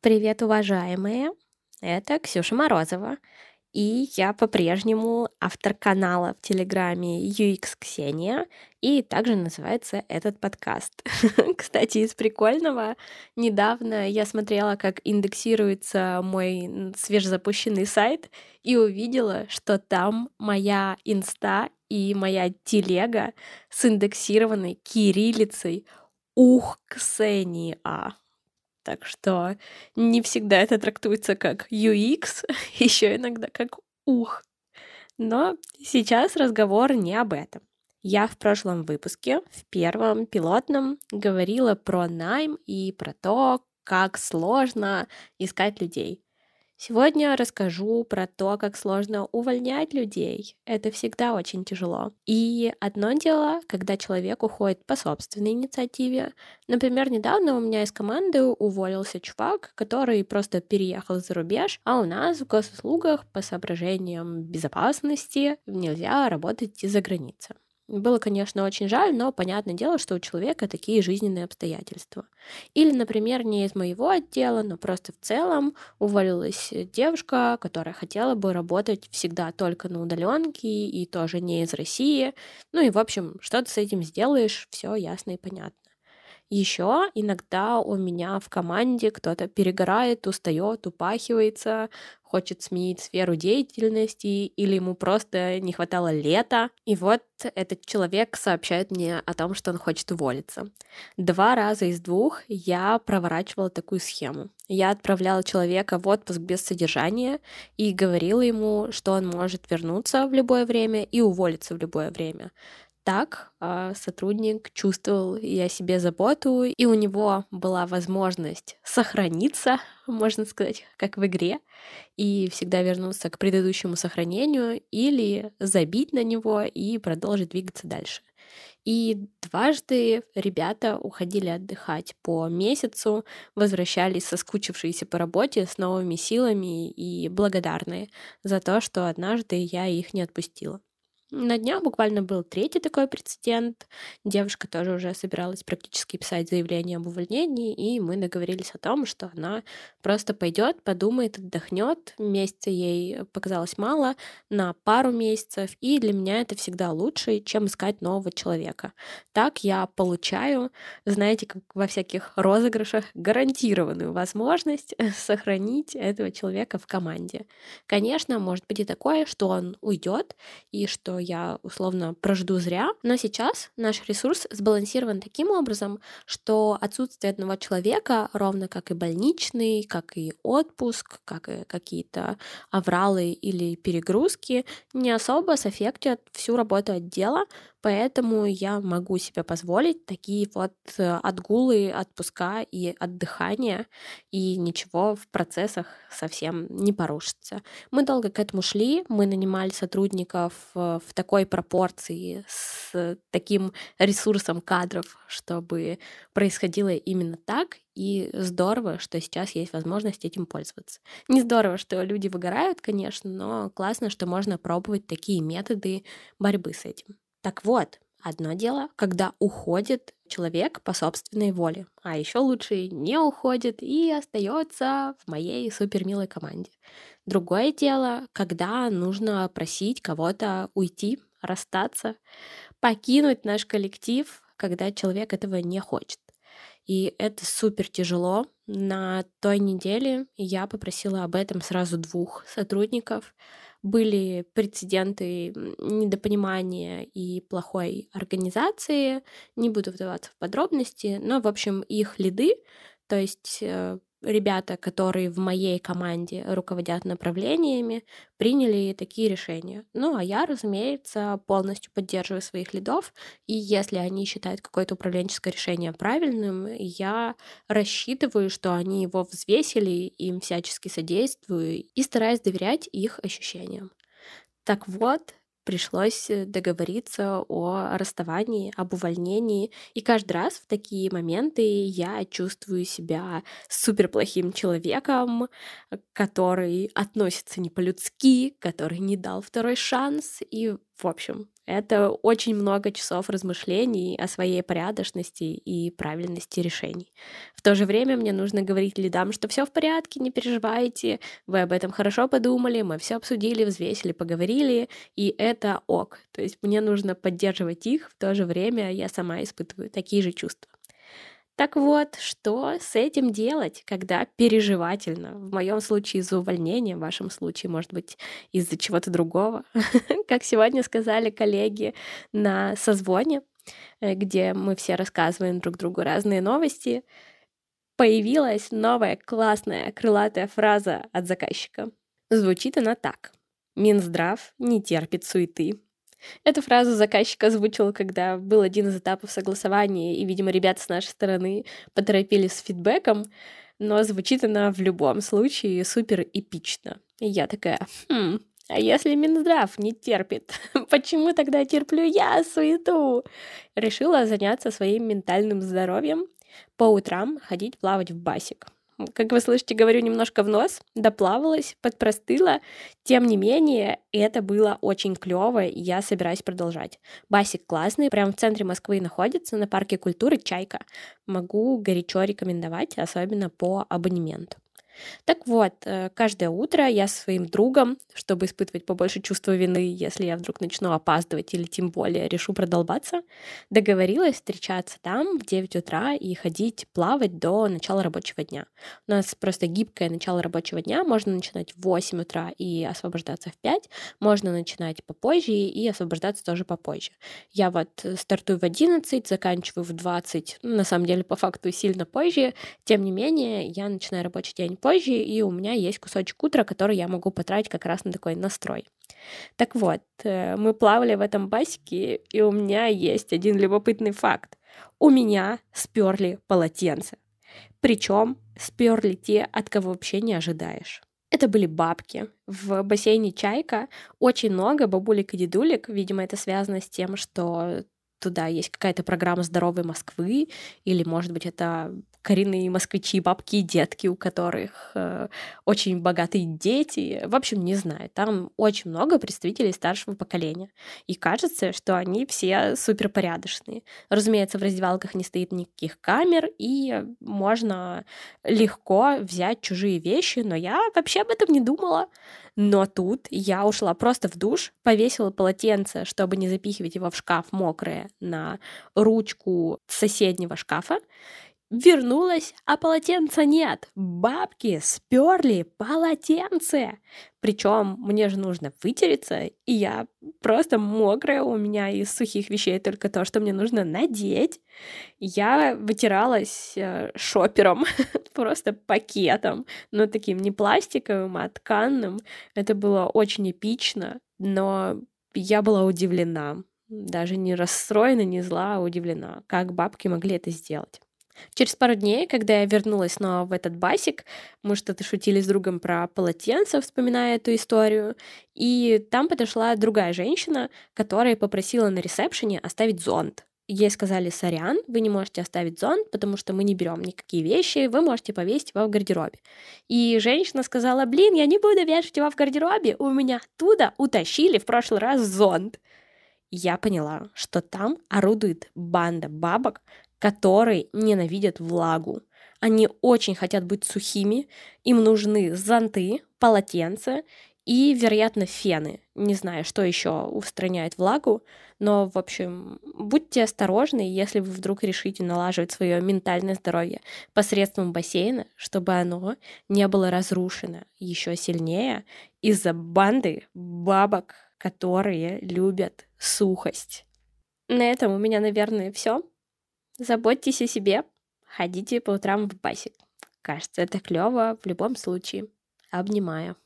Привет, уважаемые! Это Ксюша Морозова, и я по-прежнему автор канала в Телеграме UX Ксения, и также называется этот подкаст. Кстати, из прикольного, недавно я смотрела, как индексируется мой свежезапущенный сайт, и увидела, что там моя инста и моя телега с индексированной кириллицей «Ух, Ксения!» Так что не всегда это трактуется как UX, еще иногда как ух. Но сейчас разговор не об этом. Я в прошлом выпуске, в первом пилотном, говорила про найм и про то, как сложно искать людей. Сегодня расскажу про то, как сложно увольнять людей. Это всегда очень тяжело. И одно дело, когда человек уходит по собственной инициативе. Например, недавно у меня из команды уволился чувак, который просто переехал за рубеж, а у нас в госуслугах по соображениям безопасности нельзя работать из-за границы. Было, конечно, очень жаль, но понятное дело, что у человека такие жизненные обстоятельства. Или, например, не из моего отдела, но просто в целом уволилась девушка, которая хотела бы работать всегда только на удаленке и тоже не из России. Ну и, в общем, что ты с этим сделаешь, все ясно и понятно. Еще иногда у меня в команде кто-то перегорает, устает, упахивается, хочет сменить сферу деятельности или ему просто не хватало лета. И вот этот человек сообщает мне о том, что он хочет уволиться. Два раза из двух я проворачивала такую схему. Я отправляла человека в отпуск без содержания и говорила ему, что он может вернуться в любое время и уволиться в любое время так э, сотрудник чувствовал и о себе заботу, и у него была возможность сохраниться, можно сказать, как в игре, и всегда вернуться к предыдущему сохранению или забить на него и продолжить двигаться дальше. И дважды ребята уходили отдыхать по месяцу, возвращались соскучившиеся по работе с новыми силами и благодарные за то, что однажды я их не отпустила. На днях буквально был третий такой прецедент. Девушка тоже уже собиралась практически писать заявление об увольнении, и мы договорились о том, что она просто пойдет, подумает, отдохнет. Месяца ей показалось мало, на пару месяцев, и для меня это всегда лучше, чем искать нового человека. Так я получаю, знаете, как во всяких розыгрышах, гарантированную возможность сохранить этого человека в команде. Конечно, может быть и такое, что он уйдет, и что я условно прожду зря. Но сейчас наш ресурс сбалансирован таким образом, что отсутствие одного человека, ровно как и больничный, как и отпуск, как и какие-то авралы или перегрузки, не особо соффектят всю работу отдела, Поэтому я могу себе позволить такие вот э, отгулы, отпуска и отдыхания, и ничего в процессах совсем не порушится. Мы долго к этому шли, мы нанимали сотрудников э, в такой пропорции, с таким ресурсом кадров, чтобы происходило именно так, и здорово, что сейчас есть возможность этим пользоваться. Не здорово, что люди выгорают, конечно, но классно, что можно пробовать такие методы борьбы с этим. Так вот, одно дело, когда уходит человек по собственной воле, а еще лучше не уходит и остается в моей супер милой команде. Другое дело, когда нужно просить кого-то уйти, расстаться, покинуть наш коллектив, когда человек этого не хочет. И это супер тяжело. На той неделе я попросила об этом сразу двух сотрудников были прецеденты недопонимания и плохой организации. Не буду вдаваться в подробности, но, в общем, их лиды, то есть э, ребята, которые в моей команде руководят направлениями, приняли такие решения. Ну, а я, разумеется, полностью поддерживаю своих лидов, и если они считают какое-то управленческое решение правильным, я рассчитываю, что они его взвесили, им всячески содействую и стараюсь доверять их ощущениям. Так вот, пришлось э, договориться о расставании, об увольнении. И каждый раз в такие моменты я чувствую себя супер плохим человеком, который относится не по-людски, который не дал второй шанс. И, в общем, Это очень много часов размышлений о своей порядочности и правильности решений. В то же время мне нужно говорить лидам, что все в порядке, не переживайте, вы об этом хорошо подумали, мы все обсудили, взвесили, поговорили, и это ок. То есть мне нужно поддерживать их, в то же время я сама испытываю такие же чувства. Так вот, что с этим делать, когда переживательно? В моем случае из-за увольнения, в вашем случае, может быть, из-за чего-то другого. Как сегодня сказали коллеги на созвоне, э, где мы все рассказываем друг другу разные новости, появилась новая классная крылатая фраза от заказчика. Звучит она так. Минздрав не терпит суеты, Эту фразу заказчик озвучил, когда был один из этапов согласования, и, видимо, ребята с нашей стороны поторопились с фидбэком, но звучит она в любом случае супер эпично. И я такая, хм, а если Минздрав не терпит, почему тогда терплю я суету? Решила заняться своим ментальным здоровьем, по утрам ходить плавать в басик. Как вы слышите, говорю немножко в нос, доплавалась, подпростыла. Тем не менее, это было очень клево, и я собираюсь продолжать. Басик классный, прямо в центре Москвы находится, на парке культуры «Чайка». Могу горячо рекомендовать, особенно по абонементу. Так вот, э, каждое утро я со своим другом, чтобы испытывать побольше чувства вины, если я вдруг начну опаздывать или тем более решу продолбаться, договорилась встречаться там в 9 утра и ходить плавать до начала рабочего дня. У нас просто гибкое начало рабочего дня, можно начинать в 8 утра и освобождаться в 5, можно начинать попозже и освобождаться тоже попозже. Я вот стартую в 11, заканчиваю в 20, на самом деле по факту сильно позже, тем не менее я начинаю рабочий день позже, и у меня есть кусочек утра, который я могу потратить как раз на такой настрой. Так вот, э, мы плавали в этом басике, и у меня есть один любопытный факт. У меня сперли полотенце. Причем сперли те, от кого вообще не ожидаешь. Это были бабки. В бассейне «Чайка» очень много бабулек и дедулек. Видимо, это связано с тем, что туда есть какая-то программа здоровой Москвы, или, может быть, это коренные москвичи, бабки и детки, у которых э, очень богатые дети. В общем, не знаю, там очень много представителей старшего поколения. И кажется, что они все суперпорядочные. Разумеется, в раздевалках не стоит никаких камер, и можно легко взять чужие вещи, но я вообще об этом не думала. Но тут я ушла просто в душ, повесила полотенце, чтобы не запихивать его в шкаф мокрое, на ручку соседнего шкафа, Вернулась, а полотенца нет. Бабки сперли полотенце. Причем мне же нужно вытереться, и я просто мокрая, у меня из сухих вещей только то, что мне нужно надеть. Я вытиралась э, шопером, просто пакетом, но таким не пластиковым, а тканным. Это было очень эпично, но я была удивлена. Даже не расстроена, не зла, а удивлена, как бабки могли это сделать. Через пару дней, когда я вернулась снова в этот басик, мы что-то шутили с другом про полотенце, вспоминая эту историю, и там подошла другая женщина, которая попросила на ресепшене оставить зонт. Ей сказали, сорян, вы не можете оставить зонт, потому что мы не берем никакие вещи, вы можете повесить его в гардеробе. И женщина сказала, блин, я не буду вешать его в гардеробе, у меня оттуда утащили в прошлый раз зонт. Я поняла, что там орудует банда бабок, которые ненавидят влагу. Они очень хотят быть сухими, им нужны зонты, полотенца и, вероятно, фены. Не знаю, что еще устраняет влагу, но, в общем, будьте осторожны, если вы вдруг решите налаживать свое ментальное здоровье посредством бассейна, чтобы оно не было разрушено еще сильнее из-за банды бабок, которые любят сухость. На этом у меня, наверное, все. Заботьтесь о себе, ходите по утрам в басик. Кажется, это клево в любом случае. Обнимаю.